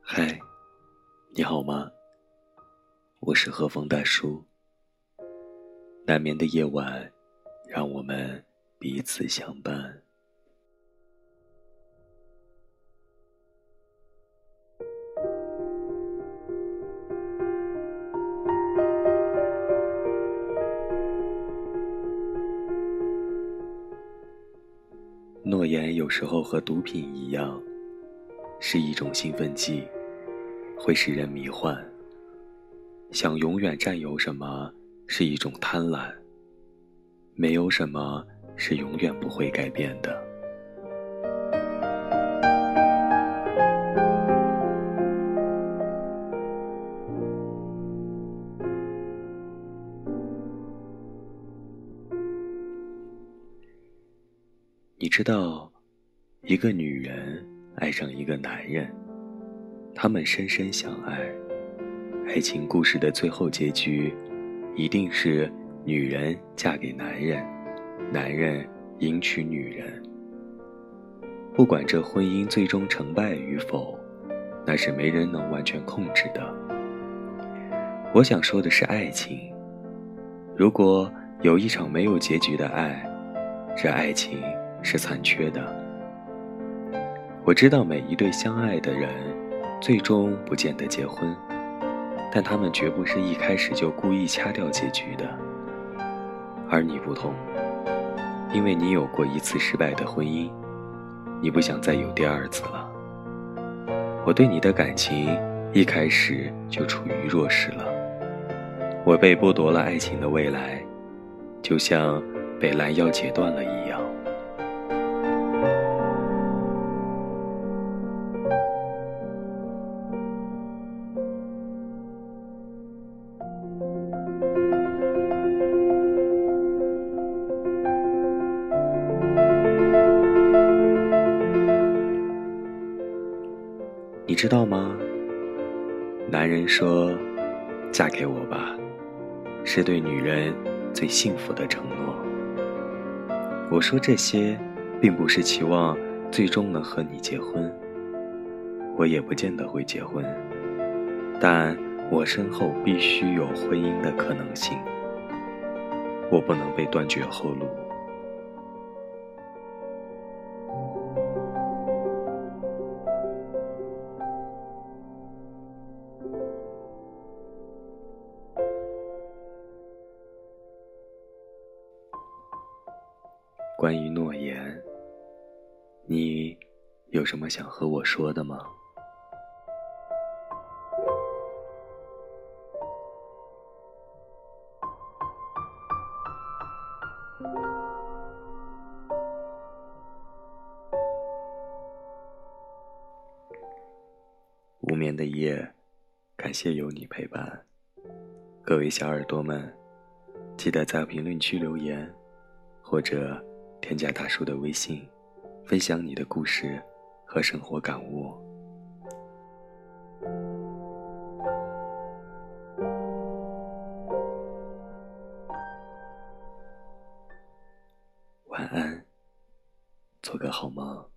嗨，你好吗？我是和风大叔。难眠的夜晚，让我们彼此相伴。诺言有时候和毒品一样。是一种兴奋剂，会使人迷幻。想永远占有什么是一种贪婪。没有什么是永远不会改变的。你知道，一个女人。爱上一个男人，他们深深相爱。爱情故事的最后结局，一定是女人嫁给男人，男人迎娶女人。不管这婚姻最终成败与否，那是没人能完全控制的。我想说的是爱情。如果有一场没有结局的爱，这爱情是残缺的。我知道每一对相爱的人，最终不见得结婚，但他们绝不是一开始就故意掐掉结局的。而你不同，因为你有过一次失败的婚姻，你不想再有第二次了。我对你的感情一开始就处于弱势了，我被剥夺了爱情的未来，就像被拦腰截断了一样。你知道吗？男人说：“嫁给我吧”，是对女人最幸福的承诺。我说这些，并不是期望最终能和你结婚。我也不见得会结婚，但我身后必须有婚姻的可能性。我不能被断绝后路。关于诺言，你有什么想和我说的吗？无眠的夜，感谢有你陪伴。各位小耳朵们，记得在评论区留言，或者。添加大叔的微信，分享你的故事和生活感悟。晚安，做个好梦。